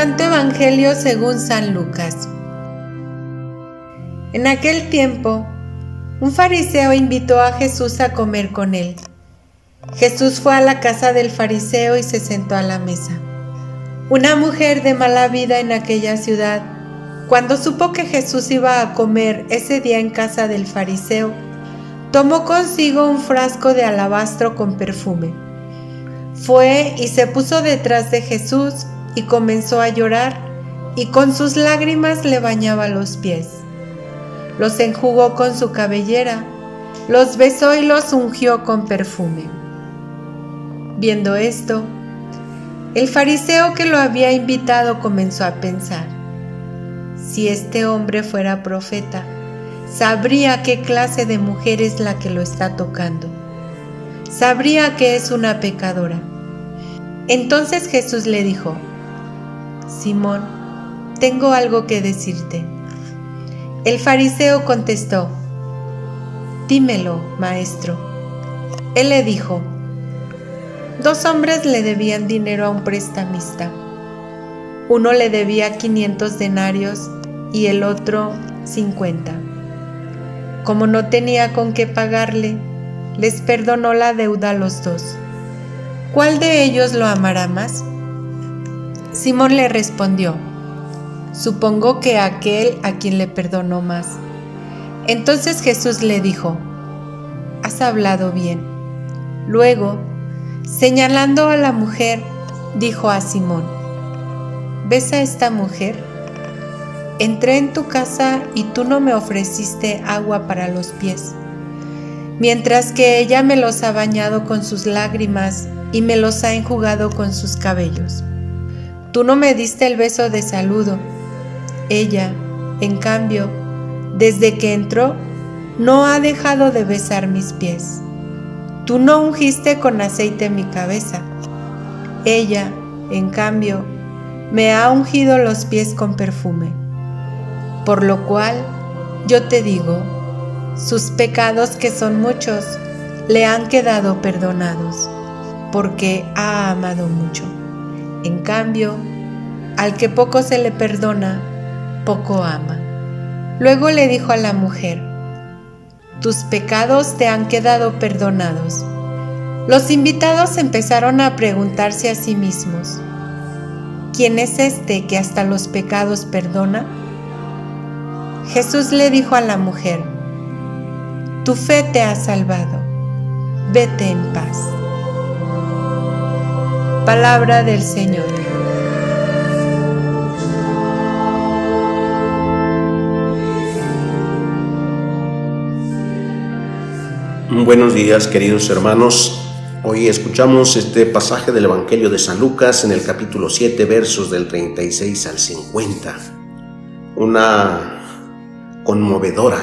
Santo Evangelio según San Lucas. En aquel tiempo, un fariseo invitó a Jesús a comer con él. Jesús fue a la casa del fariseo y se sentó a la mesa. Una mujer de mala vida en aquella ciudad, cuando supo que Jesús iba a comer ese día en casa del fariseo, tomó consigo un frasco de alabastro con perfume. Fue y se puso detrás de Jesús y comenzó a llorar y con sus lágrimas le bañaba los pies. Los enjugó con su cabellera, los besó y los ungió con perfume. Viendo esto, el fariseo que lo había invitado comenzó a pensar, si este hombre fuera profeta, sabría qué clase de mujer es la que lo está tocando. Sabría que es una pecadora. Entonces Jesús le dijo, Simón, tengo algo que decirte. El fariseo contestó, Dímelo, maestro. Él le dijo, Dos hombres le debían dinero a un prestamista. Uno le debía 500 denarios y el otro 50. Como no tenía con qué pagarle, les perdonó la deuda a los dos. ¿Cuál de ellos lo amará más? Simón le respondió, supongo que aquel a quien le perdonó más. Entonces Jesús le dijo, has hablado bien. Luego, señalando a la mujer, dijo a Simón, ¿ves a esta mujer? Entré en tu casa y tú no me ofreciste agua para los pies, mientras que ella me los ha bañado con sus lágrimas y me los ha enjugado con sus cabellos. Tú no me diste el beso de saludo. Ella, en cambio, desde que entró, no ha dejado de besar mis pies. Tú no ungiste con aceite mi cabeza. Ella, en cambio, me ha ungido los pies con perfume. Por lo cual, yo te digo, sus pecados que son muchos, le han quedado perdonados, porque ha amado mucho. En cambio, al que poco se le perdona, poco ama. Luego le dijo a la mujer, tus pecados te han quedado perdonados. Los invitados empezaron a preguntarse a sí mismos, ¿quién es este que hasta los pecados perdona? Jesús le dijo a la mujer, tu fe te ha salvado, vete en paz. Palabra del Señor. Buenos días queridos hermanos. Hoy escuchamos este pasaje del Evangelio de San Lucas en el capítulo 7 versos del 36 al 50. Una conmovedora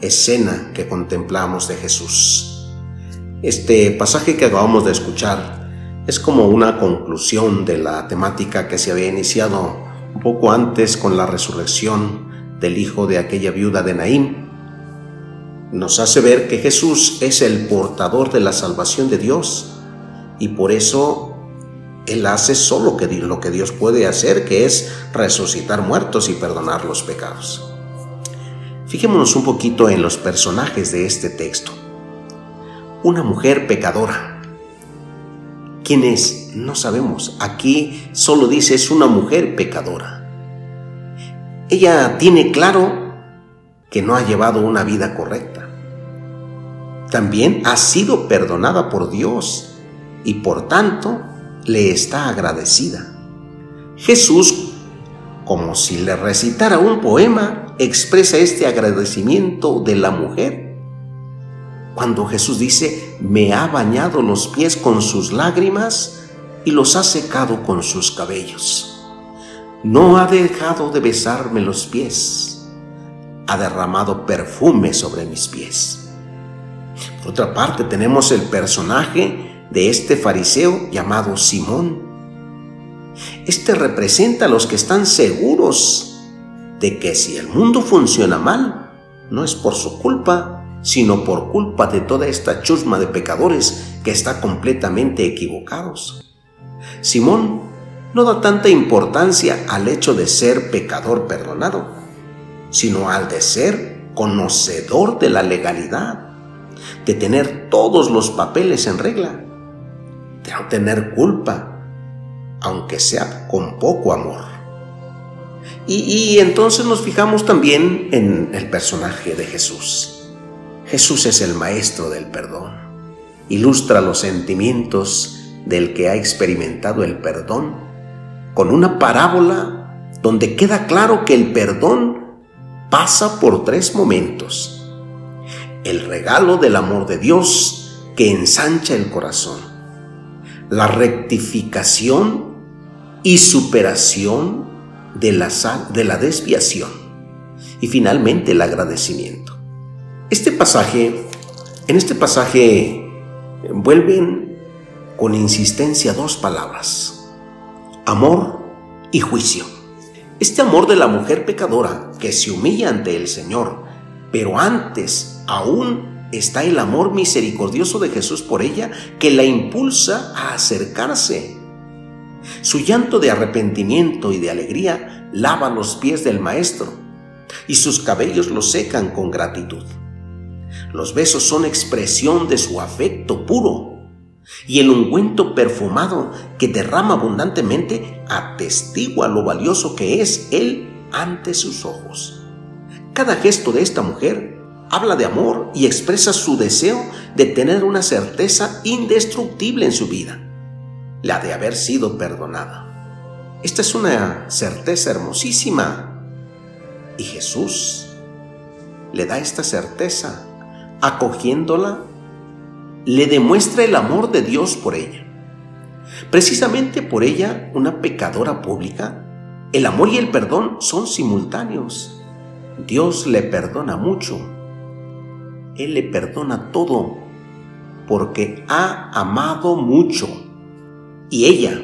escena que contemplamos de Jesús. Este pasaje que acabamos de escuchar es como una conclusión de la temática que se había iniciado un poco antes con la resurrección del hijo de aquella viuda de Naín. Nos hace ver que Jesús es el portador de la salvación de Dios y por eso Él hace solo lo que Dios puede hacer, que es resucitar muertos y perdonar los pecados. Fijémonos un poquito en los personajes de este texto. Una mujer pecadora ¿Quién es? No sabemos. Aquí solo dice es una mujer pecadora. Ella tiene claro que no ha llevado una vida correcta. También ha sido perdonada por Dios y por tanto le está agradecida. Jesús, como si le recitara un poema, expresa este agradecimiento de la mujer cuando Jesús dice, me ha bañado los pies con sus lágrimas y los ha secado con sus cabellos. No ha dejado de besarme los pies, ha derramado perfume sobre mis pies. Por otra parte, tenemos el personaje de este fariseo llamado Simón. Este representa a los que están seguros de que si el mundo funciona mal, no es por su culpa, sino por culpa de toda esta chusma de pecadores que está completamente equivocados. Simón no da tanta importancia al hecho de ser pecador perdonado, sino al de ser conocedor de la legalidad, de tener todos los papeles en regla, de no tener culpa, aunque sea con poco amor. Y, entonces nos fijamos también en el personaje de Jesús. Jesús es el maestro del perdón. Ilustra los sentimientos del que ha experimentado el perdón con una parábola donde queda claro que el perdón pasa por tres momentos. El regalo del amor de Dios que ensancha el corazón. La rectificación y superación de la, de la desviación y finalmente el agradecimiento. Este pasaje, en este pasaje vuelven con insistencia dos palabras, amor y juicio. Este amor de la mujer pecadora que se humilla ante el Señor, pero antes aún está el amor misericordioso de Jesús por ella que la impulsa a acercarse su llanto de arrepentimiento y de alegría lava los pies del Maestro, y sus cabellos lo secan con gratitud. Los besos son expresión de su afecto puro, y el ungüento perfumado que derrama abundantemente atestigua lo valioso que es Él ante sus ojos. Cada gesto de esta mujer habla de amor y expresa su deseo de tener una certeza indestructible en su vida la de haber sido perdonada. Esta es una certeza hermosísima. Y Jesús le da esta certeza, acogiéndola, le demuestra el amor de Dios por ella. Precisamente por ella, una pecadora pública, el amor y el perdón son simultáneos. Dios le perdona mucho. Él le perdona todo porque ha amado mucho. Y ella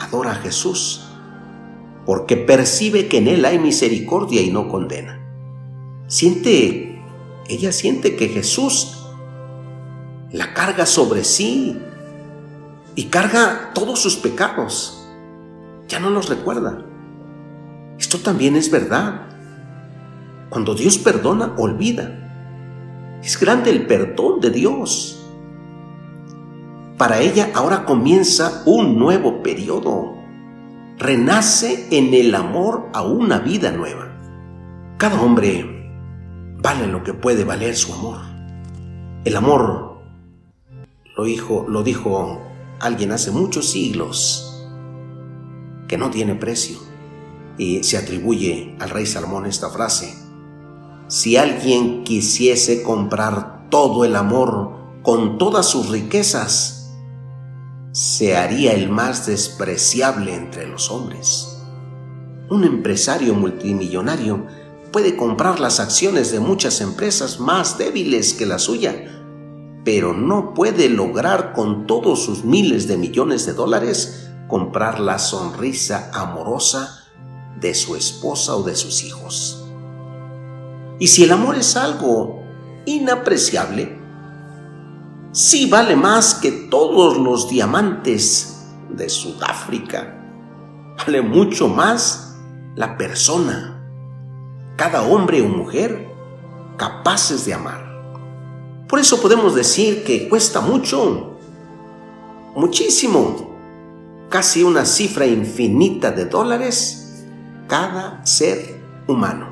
adora a Jesús porque percibe que en Él hay misericordia y no condena. Siente, ella siente que Jesús la carga sobre sí y carga todos sus pecados. Ya no los recuerda. Esto también es verdad. Cuando Dios perdona, olvida. Es grande el perdón de Dios. Para ella ahora comienza un nuevo periodo. Renace en el amor a una vida nueva. Cada hombre vale lo que puede valer su amor. El amor, lo dijo, lo dijo alguien hace muchos siglos, que no tiene precio. Y se atribuye al rey Salomón esta frase. Si alguien quisiese comprar todo el amor con todas sus riquezas, se haría el más despreciable entre los hombres. Un empresario multimillonario puede comprar las acciones de muchas empresas más débiles que la suya, pero no puede lograr con todos sus miles de millones de dólares comprar la sonrisa amorosa de su esposa o de sus hijos. Y si el amor es algo inapreciable, sí vale más que todos los diamantes de Sudáfrica. Vale mucho más la persona, cada hombre o mujer capaces de amar. Por eso podemos decir que cuesta mucho, muchísimo, casi una cifra infinita de dólares cada ser humano.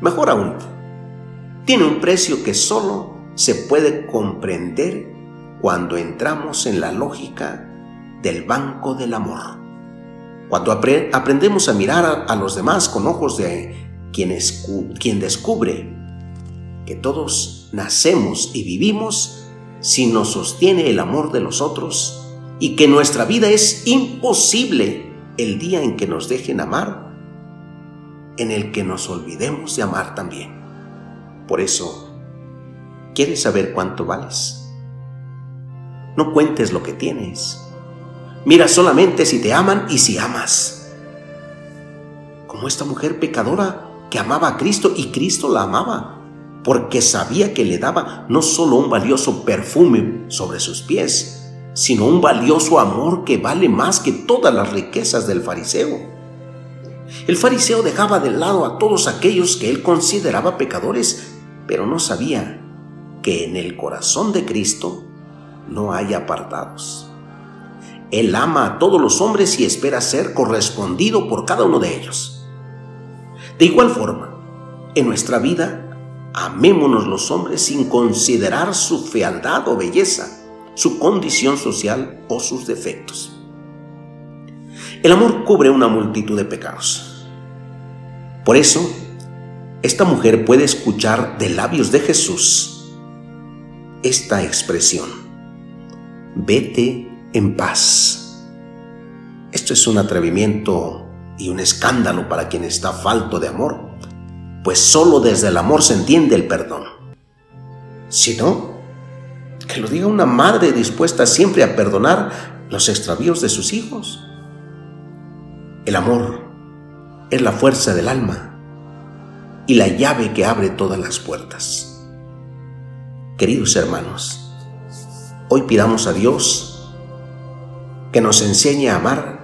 Mejor aún, tiene un precio que solo se puede comprender cuando entramos en la lógica del banco del amor. Cuando aprendemos a mirar a, los demás con ojos de quien, quien descubre que todos nacemos y vivimos si nos sostiene el amor de los otros y que nuestra vida es imposible el día en que nos dejen amar, en el que nos olvidemos de amar también. Por eso, ¿Quieres saber cuánto vales? No cuentes lo que tienes. Mira solamente si te aman y si amas. Como esta mujer pecadora que amaba a Cristo y Cristo la amaba, porque sabía que le daba no solo un valioso perfume sobre sus pies, sino un valioso amor que vale más que todas las riquezas del fariseo. El fariseo dejaba de lado a todos aquellos que él consideraba pecadores, pero no sabía que en el corazón de Cristo no hay apartados. Él ama a todos los hombres y espera ser correspondido por cada uno de ellos. De igual forma, en nuestra vida, amémonos los hombres sin considerar su fealdad o belleza, su condición social o sus defectos. El amor cubre una multitud de pecados. Por eso, esta mujer puede escuchar de labios de Jesús esta expresión, vete en paz. Esto es un atrevimiento y un escándalo para quien está falto de amor, pues solo desde el amor se entiende el perdón. Si no, que lo diga una madre dispuesta siempre a perdonar los extravíos de sus hijos. El amor es la fuerza del alma y la llave que abre todas las puertas. Queridos hermanos, hoy pidamos a Dios que nos enseñe a amar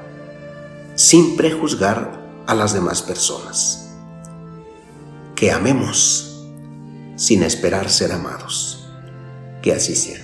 sin prejuzgar a las demás personas. Que amemos sin esperar ser amados. Que así sea.